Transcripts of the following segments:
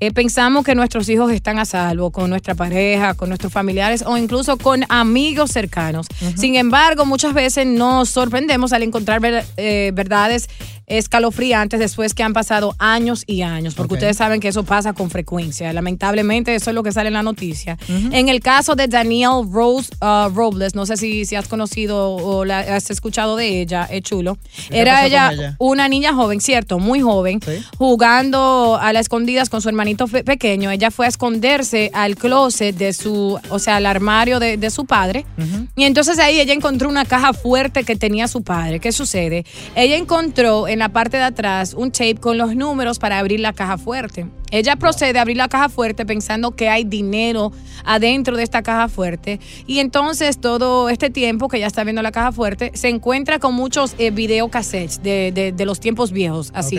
eh, pensamos que nuestros hijos están a salvo con nuestra pareja, con nuestros familiares o incluso con amigos cercanos. Sin embargo, muchas veces nos sorprendemos al encontrar ver- eh, verdades escalofriantes después que han pasado años y años, porque ustedes saben que eso pasa con frecuencia. Lamentablemente, eso es lo que sale en la noticia. En el caso de Danielle Rose uh, Robles, no sé si, si has conocido o la, has escuchado de ella, es chulo. Era ella, una niña joven, cierto, muy joven, jugando a las escondidas con su hermanito pequeño. Ella fue a esconderse al closet de su, o sea, al armario de, de su padre. Y entonces ahí ella encontró una caja fuerte que tenía su padre. ¿Qué sucede? Ella encontró en la parte de atrás un tape con los números para abrir la caja fuerte. Ella procede a abrir la caja fuerte pensando que hay dinero adentro de esta caja fuerte. Y entonces todo este tiempo que ella está viendo la caja fuerte, se encuentra con muchos eh, videocassettes de, de- los tiempos viejos, así.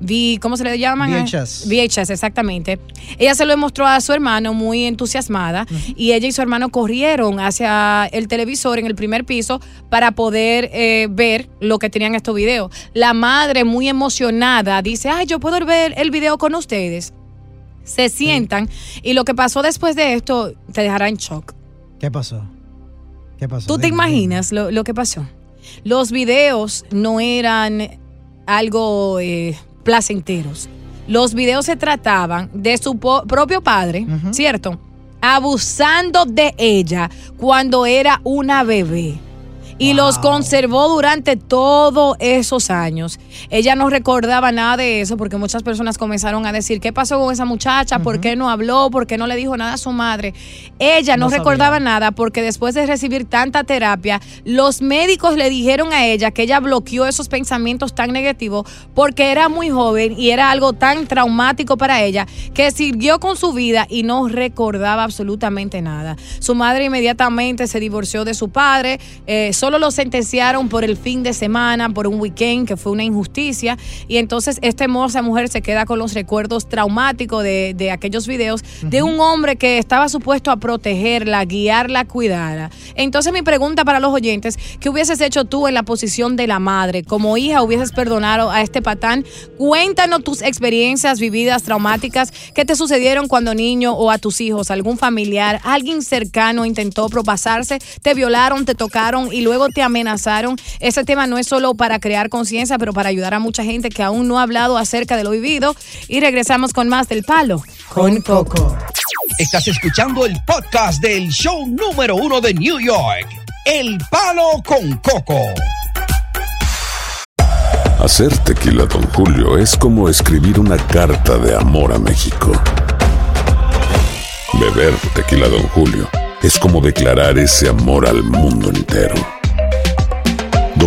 Vi, ¿Cómo se le llaman? VHS. VHS, exactamente. Ella se lo mostró a su hermano muy entusiasmada y ella y su hermano corrieron hacia el televisor en el primer piso para poder eh, ver lo que tenían estos videos. La madre muy emocionada dice, ay, yo puedo ver el video con ustedes. Se sientan y lo que pasó después de esto te dejará en shock. ¿Qué pasó? ¿Qué pasó? ¿Tú te imaginas lo, lo que pasó? Los videos no eran algo eh, placenteros. Los videos se trataban de su propio padre, ¿cierto? Abusando de ella cuando era una bebé. Y los conservó durante todos esos años. Ella no recordaba nada de eso porque muchas personas comenzaron a decir, ¿qué pasó con esa muchacha? ¿Por qué no habló? ¿Por qué no le dijo nada a su madre? Ella no, No sabía. recordaba nada porque después de recibir tanta terapia, los médicos le dijeron a ella que ella bloqueó esos pensamientos tan negativos porque era muy joven y era algo tan traumático para ella que siguió con su vida y no recordaba absolutamente nada. Su madre inmediatamente se divorció de su padre, eh, solo lo sentenciaron por el fin de semana, por un weekend, que fue una injusticia, y entonces esta hermosa mujer se queda con los recuerdos traumáticos de, de aquellos videos de un hombre que estaba supuesto a protegerla, guiarla, cuidarla. Entonces mi pregunta para los oyentes, ¿qué hubieses hecho tú en la posición de la madre? Como hija, ¿hubieses perdonado a este patán? Cuéntanos tus experiencias vividas traumáticas que te sucedieron cuando niño o a tus hijos, algún familiar, alguien cercano intentó propasarse, te violaron, te tocaron y luego te amenazaron. Ese tema no es solo para crear conciencia, pero para ayudar a mucha gente que aún no ha hablado acerca de lo vivido. Y regresamos con más del palo con Coco. Estás escuchando el podcast del show número uno de New York. El Palo con Coco. Hacer tequila, Don Julio, es como escribir una carta de amor a México. Beber tequila, Don Julio, es como declarar ese amor al mundo entero.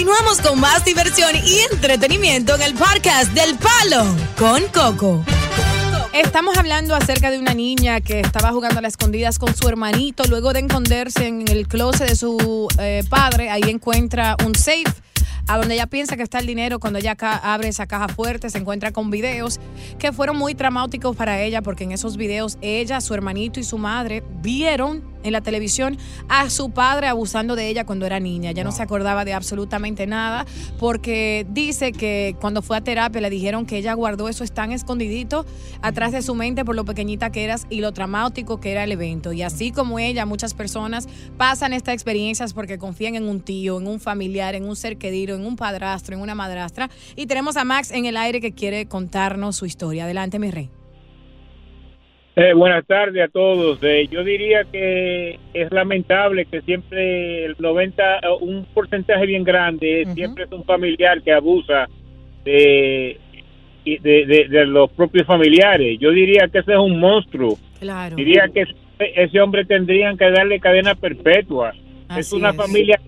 Continuamos con más diversión y entretenimiento en el podcast del Palo con Coco. Estamos hablando acerca de una niña que estaba jugando a las escondidas con su hermanito. Luego de esconderse en el closet de su eh, padre, ahí encuentra un safe a donde ella piensa que está el dinero. Cuando ella abre esa caja fuerte, se encuentra con videos que fueron muy traumáticos para ella, porque en esos videos ella, su hermanito y su madre vieron en la televisión a su padre abusando de ella cuando era niña. Ya no se acordaba de absolutamente nada, porque dice que cuando fue a terapia le dijeron que ella guardó eso tan escondidito atrás de su mente por lo pequeñita que eras y lo traumático que era el evento. Y así como ella, muchas personas pasan estas experiencias porque confían en un tío, en un familiar, en un ser querido, en un padrastro, en una madrastra. Y tenemos a Max en el aire que quiere contarnos su historia. Adelante, mi rey. Eh, buenas tardes a todos. Eh, yo diría que es lamentable que siempre el 90, eh, un porcentaje bien grande, siempre es un familiar que abusa de, de, de- de los propios familiares. Yo diría que ese es un monstruo. Claro. Diría que ese, hombre tendrían que darle cadena perpetua. es una es. familia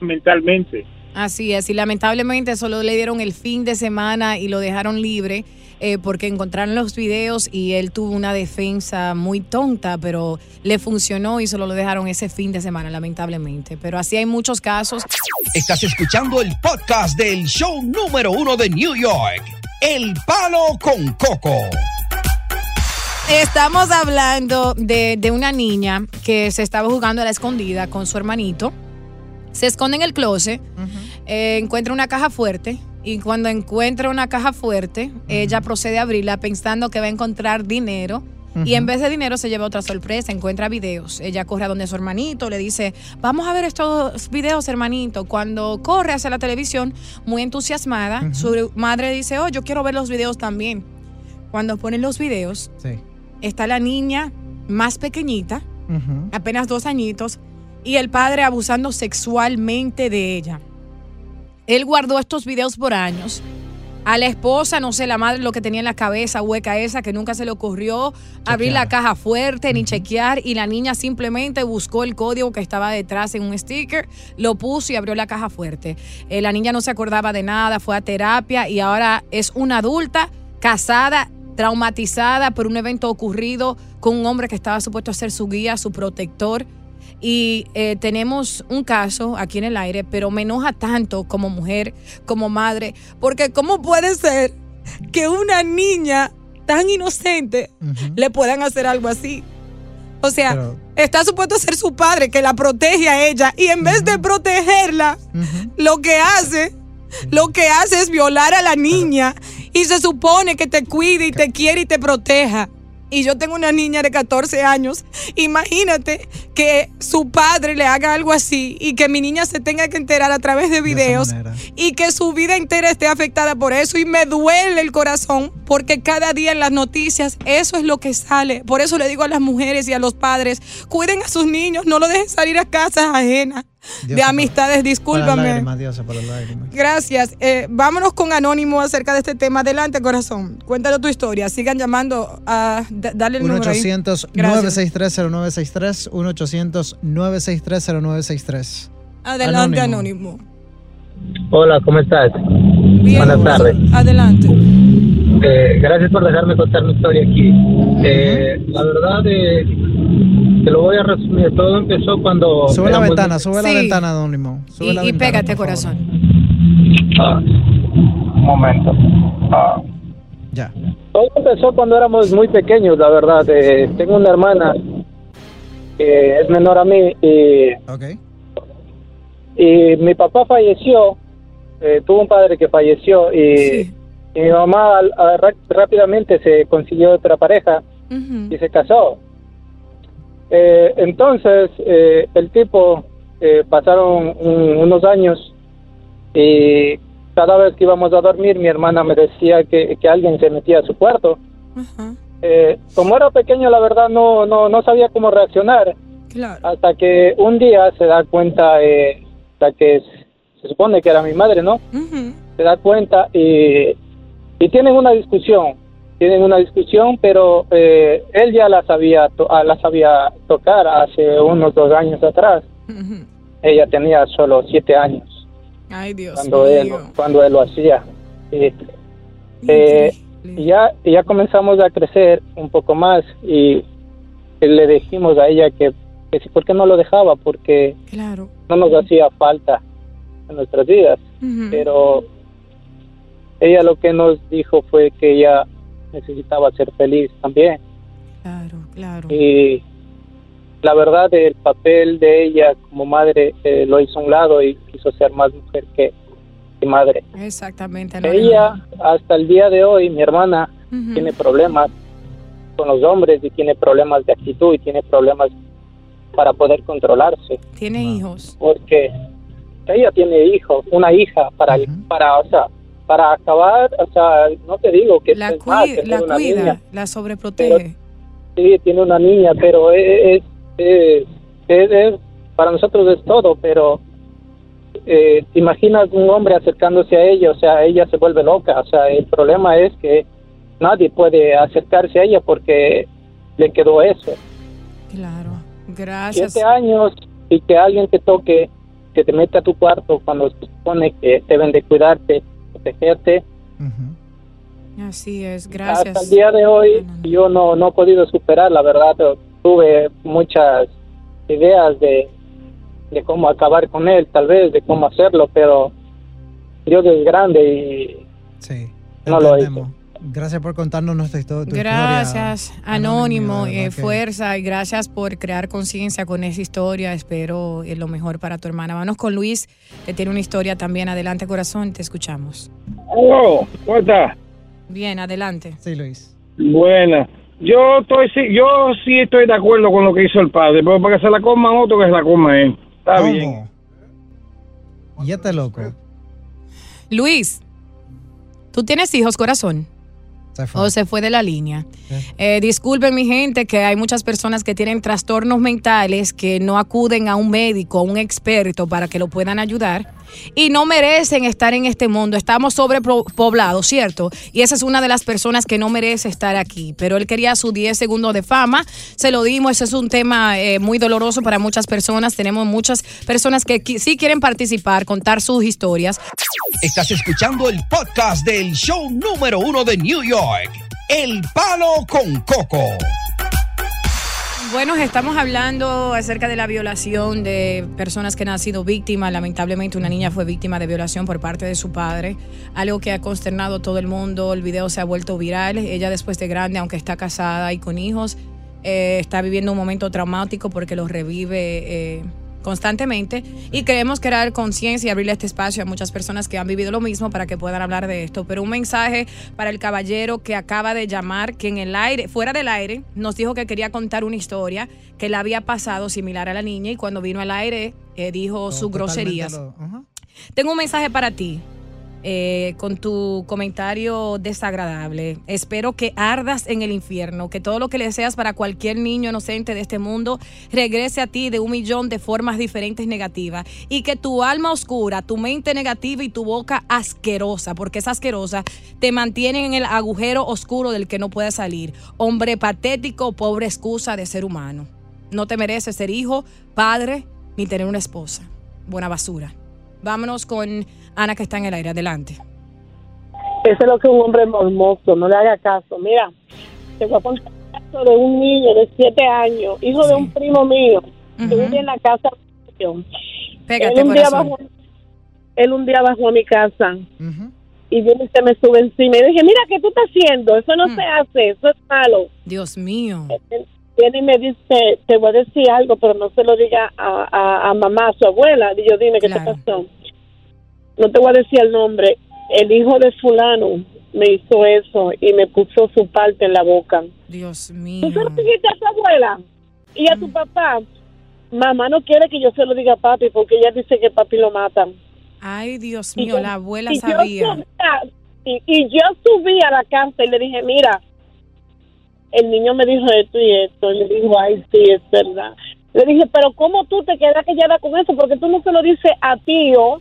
mentalmente. Así es, y lamentablemente solo le dieron el fin de semana y lo dejaron libre eh, porque encontraron los videos y él tuvo una defensa muy tonta, pero le funcionó y solo lo dejaron ese fin de semana, lamentablemente. Pero así hay muchos casos. Estás escuchando el podcast del show número uno de New York, El Palo con Coco. Estamos hablando de, de una niña que se estaba jugando a la escondida con su hermanito. Se esconde en el closet, eh, encuentra una caja fuerte y cuando encuentra una caja fuerte, ella procede a abrirla pensando que va a encontrar dinero. Y en vez de dinero se lleva otra sorpresa, encuentra videos. Ella corre a donde su hermanito, le dice, vamos a ver estos videos, hermanito. Cuando corre hacia la televisión, muy entusiasmada, su madre dice, oh, yo quiero ver los videos también. Cuando ponen los videos, Sí. está la niña más pequeñita, apenas dos añitos, y el padre abusando sexualmente de ella. Él guardó estos videos por años. A la esposa, no sé, la madre lo que tenía en la cabeza hueca esa, que nunca se le ocurrió abrir la caja fuerte ni chequear, y la niña simplemente buscó el código que estaba detrás en un sticker, lo puso y abrió la caja fuerte. Eh, la niña no se acordaba de nada, fue a terapia y ahora es una adulta casada, traumatizada por un evento ocurrido con un hombre que estaba supuesto a ser su guía, su protector. Y eh, tenemos un caso aquí en el aire, pero me enoja tanto como mujer, como madre, porque ¿cómo puede ser que una niña tan inocente le puedan hacer algo así? O sea, está supuesto a ser su padre que la protege a ella y en vez de protegerla, lo que hace, lo que hace es violar a la niña y se supone que te cuide y te quiere y te proteja. Y yo tengo una niña de 14 años. Imagínate que su padre le haga algo así y que mi niña se tenga que enterar a través de videos y que su vida entera esté afectada por eso. Y me duele el corazón porque cada día en las noticias eso es lo que sale. Por eso le digo a las mujeres y a los padres, cuiden a sus niños, no lo dejen salir a casas ajenas de amistades. Discúlpame. lágrimas, para. Gracias. Eh, vámonos con Anónimo acerca de este tema. Adelante, corazón. Cuéntale tu historia. Sigan llamando a d- dale el número ahí. 1-800-963-0963. 1-800-963-0963. Adelante, Anónimo. Hola, ¿cómo estás? Bien, Buenas tardes. Adelante. Eh, gracias por dejarme contar mi historia aquí. Eh, la verdad, eh, te lo voy a resumir. Todo empezó cuando. Sube la ventana, sube la ventana, don Limón. Sube Y, la y ventana, pégate, corazón. Ah, un momento. Ah. Ya. Todo empezó cuando éramos muy pequeños, la verdad. Eh, tengo una hermana que es menor a mí y, y mi papá falleció. eh, tuvo un padre que falleció y, y mi mamá a- rápidamente se consiguió otra pareja y se casó. Eh, entonces, eh, el tipo eh, pasaron un- unos años y cada vez que íbamos a dormir, mi hermana me decía que, que alguien se metía a su cuarto. Eh, como era pequeño, la verdad no, no, no sabía cómo reaccionar. Hasta que un día se da cuenta, eh, la que se supone que era mi madre, ¿no? Se da cuenta y, y tienen una discusión. Tienen una discusión, pero eh, él ya la sabía, to- ah, la sabía tocar hace unos dos años atrás. Ella tenía solo siete años. Ay, Dios cuando él cuando él lo hacía. Y, eh, ya ya comenzamos a crecer un poco más y, y le dijimos a ella que, que si por qué no lo dejaba porque Claro. no nos hacía falta en nuestras vidas. Pero ella lo que nos dijo fue que ella necesitaba ser feliz también Claro, claro. y la verdad el papel de ella como madre eh, lo hizo a un lado y quiso ser más mujer que, que madre Exactamente. ella hasta el día de hoy mi hermana tiene problemas con los hombres y tiene problemas de actitud y tiene problemas para poder controlarse Tiene hijos. porque ella tiene hijos una hija para para o sea para acabar o sea no te digo que La, es más, cui- tener la una cuida, niña, la sobreprotege. sí tiene una niña pero es es, es- es- para nosotros es todo pero eh, te imaginas un hombre acercándose a ella o sea ella se vuelve loca o sea el problema es que nadie puede acercarse a ella porque le quedó eso Claro. Gracias. siete años y que alguien te toque que te mete a tu cuarto cuando se supone que deben de cuidarte protegerte Así es. Gracias. hasta el día de hoy yo no, no he podido superar, la verdad. Tuve muchas ideas de, de cómo acabar con él, tal vez, de cómo hacerlo, pero Dios es grande y Sí. no lo hizo. Gracias por contarnos nuestra histo- tu Gracias, Anónimo, eh, fuerza y gracias por crear conciencia con esa historia. Espero eh, lo mejor para tu hermana. Vamos con Luis, que tiene una historia también. Adelante, corazón, te escuchamos. Hello, ¿cómo estás? Bien, adelante. Sí, Luis. Buena. Yo estoy sí, yo sí estoy de acuerdo con lo que hizo el padre, pero para que se la coman otro que se la coma él. Está ¿Cómo? bien. Y este loco. Luis, ¿tú tienes hijos, corazón? Se fue. O se fue de la línea. Eh, disculpen mi gente que hay muchas personas que tienen trastornos mentales que no acuden a un médico, a un experto para que lo puedan ayudar y no merecen estar en este mundo. Estamos sobrepoblados, ¿cierto? Y esa es una de las personas que no merece estar aquí. Pero él quería sus 10 segundos de fama, se lo dimos, ese es un tema eh, muy doloroso para muchas personas. Tenemos muchas personas que sí quieren participar, contar sus historias. Estás escuchando el podcast del show número uno de New York, El Palo con Coco. Bueno, estamos hablando acerca de la violación de personas que han sido víctimas. Lamentablemente una niña fue víctima de violación por parte de su padre, algo que ha consternado a todo el mundo. El video se ha vuelto viral. Ella después de grande, aunque está casada y con hijos, eh, está viviendo un momento traumático porque lo revive eh, constantemente y queremos crear conciencia y abrirle este espacio a muchas personas que han vivido lo mismo para que puedan hablar de esto. Pero un mensaje para el caballero que acaba de llamar, que en el aire, fuera del aire, nos dijo que quería contar una historia que le había pasado similar a la niña y cuando vino al aire eh, dijo sus groserías. Tengo un mensaje para ti. Eh, con tu comentario desagradable. Espero que ardas en el infierno, que todo lo que le deseas para cualquier niño inocente de este mundo regrese a ti de un millón de formas diferentes negativas y que tu alma oscura, tu mente negativa y tu boca asquerosa, porque es asquerosa, te mantienen en el agujero oscuro del que no puedes salir. Hombre patético, pobre excusa de ser humano. No te mereces ser hijo, padre, ni tener una esposa. Buena basura. Vámonos con Ana que está en el aire. Adelante. Eso es lo que un hombre mormoso, no le haga caso. Mira, te voy a contar el caso de un niño de siete años, hijo de un primo mío, que vive en la casa. Pégate, él, un día bajó, él un día bajó a mi casa y viene y se me sube encima y dije, mira, ¿qué tú estás haciendo? Eso no se hace, eso es malo. Dios mío. Él viene y me dice, te voy a decir algo, pero no se lo diga a, a, a mamá, a su abuela. Y yo, dime, ¿qué te pasó? No te voy a decir el nombre. El hijo de fulano me hizo eso y me puso su parte en la boca. Dios mío. ¿Tú se lo dijiste a su abuela y a tu papá? Mamá no quiere que yo se lo diga a papi porque ella dice que papi lo matan. Ay, Dios mío, yo- la abuela y yo sabía. subía- y, y yo subí a la casa y le dije, mira, el niño me dijo esto y esto. Y le dijo, ay, sí, es verdad. Le dije, pero ¿cómo tú te quedas callada con eso? Porque tú no se lo dices a tío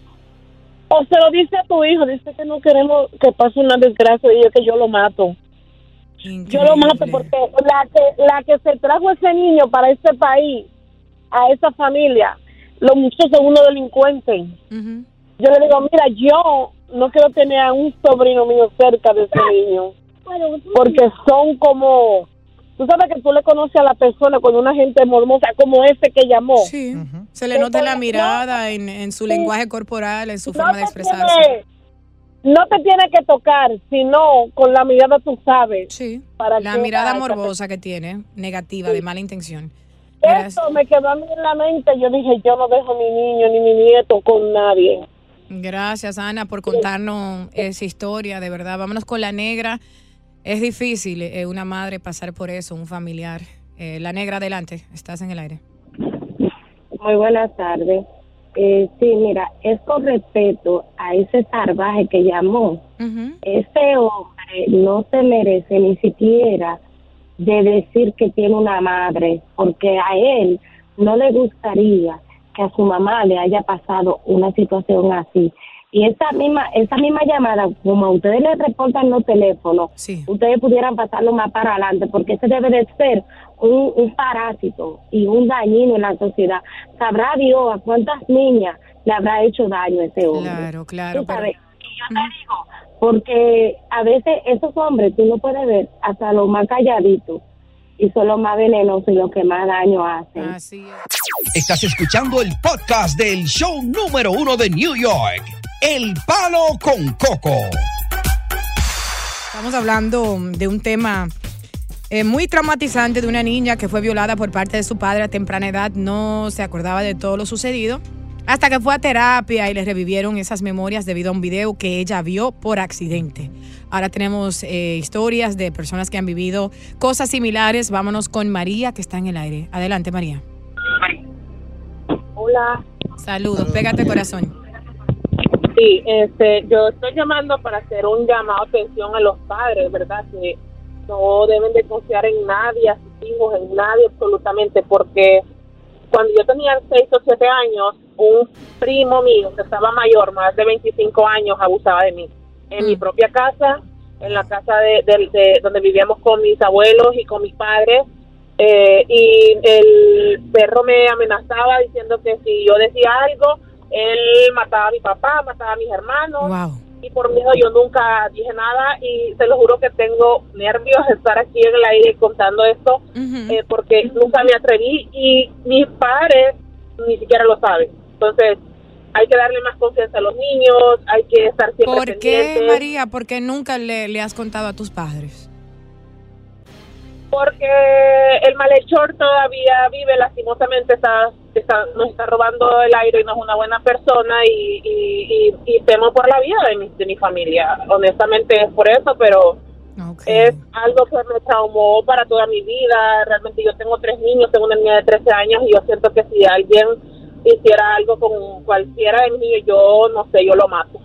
o se lo dice a tu hijo. Dice que no queremos que pase una desgracia y yo que yo lo mato. Yo lo mato porque la que, la que se trajo ese niño para este país, a esa familia, los muchachos son unos delincuentes. Yo le digo, mira, yo no quiero tener a un sobrino mío cerca de ese niño, porque son como, tú sabes que tú le conoces a la persona cuando una gente mormosa, como ese que llamó. Sí, se le nota en la mirada, en, en su lenguaje corporal, en su forma de expresarse. tiene- no te tiene que tocar, sino con la mirada tú sabes. Sí. Para La que- mirada morbosa que tiene, negativa, de mala intención. Eso me quedó a mí en la mente. Yo dije, yo no dejo mi niño ni mi nieto con nadie. Gracias, Ana, por contarnos esa historia, de verdad. Vámonos con la negra. Es difícil eh, una madre pasar por eso, un familiar. Eh, la negra, adelante, estás en el aire. Muy buenas tardes. Eh, sí, mira, es con respeto a ese salvaje que llamó. Ese hombre no se merece ni siquiera de decir que tiene una madre, porque a él no le gustaría que a su mamá le haya pasado una situación así. Y esa misma, esa misma llamada, como a ustedes le reportan los teléfonos, ustedes pudieran pasarlo más para adelante, porque ese debe de ser un, un parásito y un dañino en la sociedad. Sabrá Dios a cuántas niñas le habrá hecho daño ese hombre. Claro, claro. Tú sabes, y yo te digo, porque a veces esos hombres tú no puedes ver hasta los más calladitos y son los más venenosos y los que más daño hacen. Así Estás escuchando el podcast del show número uno de New York, El Palo con Coco. Estamos hablando de un tema eh, muy traumatizante de una niña que fue violada por parte de su padre a temprana edad. No se acordaba de todo lo sucedido. Hasta que fue a terapia y le revivieron esas memorias debido a un video que ella vio por accidente. Ahora tenemos eh, historias de personas que han vivido cosas similares. Vámonos con María, que está en el aire. Adelante, María. Hola. Saludos, pégate corazón. Sí, este, yo estoy llamando para hacer un llamado de atención a los padres, ¿verdad? Que no deben de confiar en nadie, a sus hijos, en nadie absolutamente, porque cuando yo tenía 6 o 7 años, un primo mío que estaba mayor, más de 25 años, abusaba de mí. En mi propia casa, en la casa de, de- de- donde vivíamos con mis abuelos y con mis padres, eh, y el perro me amenazaba diciendo que si yo decía algo, él mataba a mi papá, mataba a mis hermanos. Wow. Y por miedo yo nunca dije nada y te lo juro que tengo nervios de estar aquí en el aire contando esto eh, porque nunca me atreví y mis padres ni siquiera lo saben. Entonces hay que darle más confianza a los niños, hay que estar siempre ¿Por qué, pendientes. María? ¿Por qué nunca le, le has contado a tus padres? Porque el malhechor todavía vive, lastimosamente está, está- nos está robando el aire y no es una buena persona y, y, y, y temo por la vida de mi, de mi familia. Honestamente es por eso, pero es algo que me traumó para toda mi vida. Realmente yo tengo tres niños, tengo una niña de 13 años y yo siento que si alguien hiciera algo con cualquiera de niños, yo no sé, yo lo mato.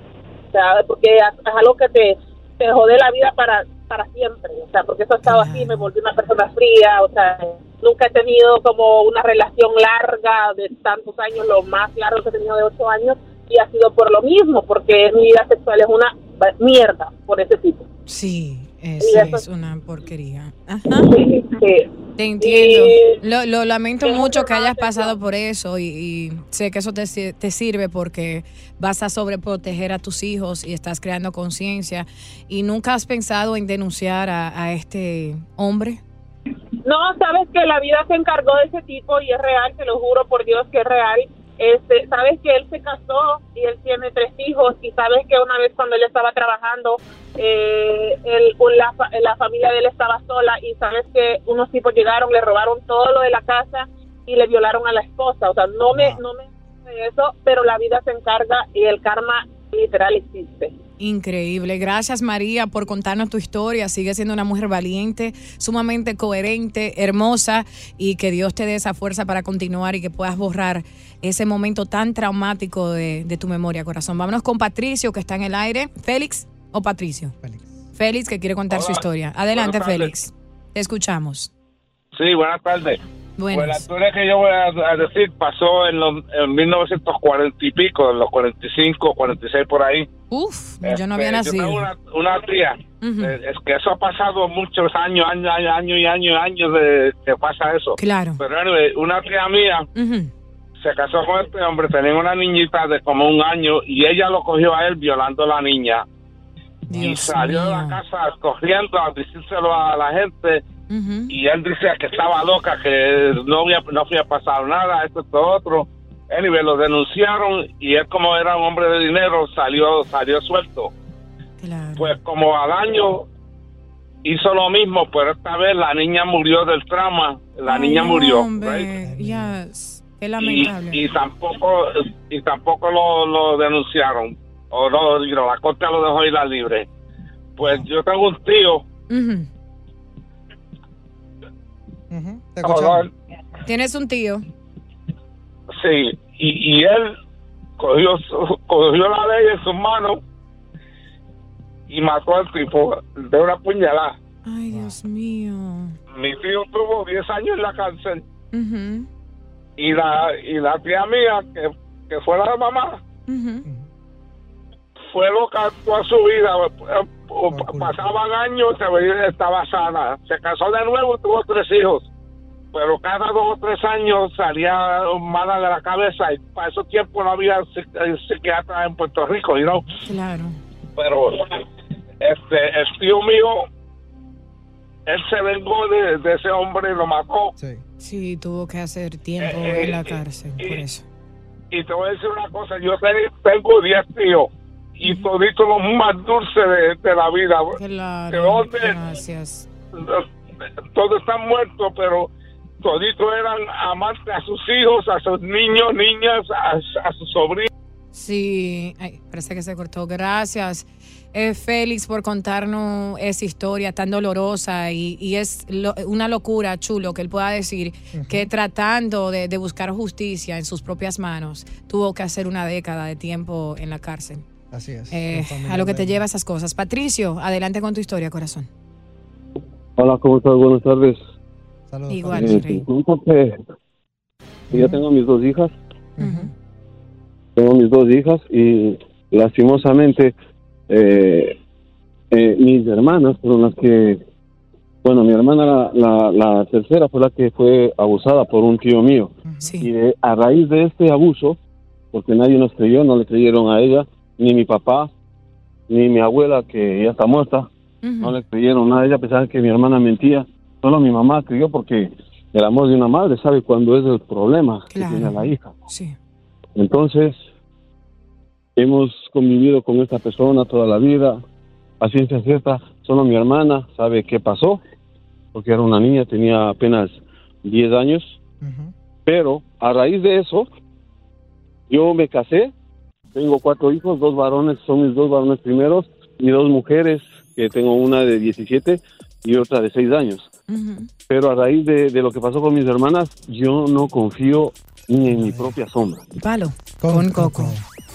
O sea, porque es es algo que te, te jode la vida para para siempre, o sea, porque eso ha estado así, me volví una persona fría, o sea, nunca he tenido como una relación larga de tantos años, lo más largo que he tenido de ocho años, y ha sido por lo mismo, porque mi vida sexual es una mierda por ese tipo. Sí, eso- es una porquería. Ajá. Sí, sí. Te entiendo. Y- Lo, lo lamento mucho que hayas pasado por eso y, y sé que eso te sirve porque vas a sobreproteger a tus hijos y estás creando conciencia. ¿Y nunca has pensado en denunciar a, a este hombre? No, sabes que la vida se encargó de ese tipo y es real, te lo juro por Dios que es real. Este, sabes que él se casó y él tiene tres hijos y sabes que una vez cuando él estaba trabajando, eh, él- la, la familia de él estaba sola y sabes que unos tipos llegaron, le robaron todo lo de la casa y le violaron a la esposa. O sea, no me, no me de eso, pero la vida se encarga y el karma literal existe. Increíble. Gracias María por contarnos tu historia. Sigue siendo una mujer valiente, sumamente coherente, hermosa y que Dios te dé esa fuerza para continuar y que puedas borrar ese momento tan traumático de, de tu memoria, corazón. Vámonos con Patricio que está en el aire. Félix o Patricio. Félix. que quiere contar su historia. Adelante. Félix. Te escuchamos. Sí, buenas tardes. Buenas. Pues la historia que yo voy a, a decir pasó en, los, en 1940 y pico, en los 45, 46 por ahí. Uf, yo no había Este, nacido. Yo una, una tía. Ujú. eh, es que eso ha pasado muchos años, años, años, y años, y años de que pasa eso. Claro. Pero una tía mía Ujú. se casó con este hombre, tenía una niñita de como un año y ella lo cogió a él violando a la niña. y Dios salió de la mío. casa corriendo a decírselo a la gente Y él decía que estaba loca, que no había, no había pasado nada, esto, esto, otro. Anyway, lo denunciaron y él como era un hombre de dinero salió, salió suelto. Pues como al año hizo lo mismo, pero esta vez la niña murió del trauma, la Ay, niña murió. hombre, yes. Qué lamentable. y tampoco y tampoco lo, lo denunciaron o no la corte lo dejó ir a libre pues yo tengo un tío. Te. Tienes un tío. Sí, y, y él cogió, su- cogió la ley en sus manos y mató al tipo de una puñalada. Ay, Dios mío. Mi tío tuvo 10 años en la cárcel y la y la tía mía, que, que fue la mamá, ujú. fue loca toda su vida. pa- Pasaban años, estaba sana. Se casó de nuevo y tuvo tres hijos. Pero cada dos o tres años salía mala de la cabeza y para esos tiempos no había eh, psiquiatra en Puerto Rico, you know? Claro. Pero este, el tío mío, él se vengó de, de ese hombre y lo mató. Sí, tuvo que hacer tiempo Eh, en la eh, cárcel, por eso. Y te voy a decir una cosa, yo te- tengo 10 tíos y toditos los más dulces de, de la vida. De Claro, dónde- gracias. todos están muertos, pero toditos eran amantes a sus hijos, a sus niños, niñas, a, a sus sobrinos. Sí, ay, parece que se cortó. Gracias, eh, Félix, por contarnos esa historia tan dolorosa y, y es lo- una locura, chulo, que él pueda decir que tratando de, de buscar justicia en sus propias manos, tuvo que hacer una década de tiempo en la cárcel. Así es. Eh, a lo que te lleva esas cosas. Patricio, adelante con tu historia, corazón. Hola, ¿cómo estás? Buenas tardes. Igual, Eh, yo tengo mis dos hijas. Tengo mis dos hijas y lastimosamente eh, eh, mis hermanas fueron las que, bueno, mi hermana la, la, la tercera fue la que fue abusada por un tío mío. Y de- a raíz de este abuso, porque nadie nos creyó, no le creyeron a ella, ni mi papá, ni mi abuela, que ya está muerta, no le creyeron nada. A ella, a pesar de que mi hermana mentía. Solo mi mamá creyó porque el amor de una madre sabe cuándo es el problema que tiene la hija. Sí. Entonces, hemos convivido con esta persona toda la vida, a ciencia cierta, solo mi hermana sabe qué pasó, porque era una niña, tenía apenas 10 años, pero a raíz de eso, yo me casé, tengo cuatro hijos, dos varones, son mis dos varones primeros, y dos mujeres, que tengo una de 17 y otra de 6 años. Pero a raíz de, de lo que pasó con mis hermanas, yo no confío ni en mi propia sombra. Palo. Con, Coco.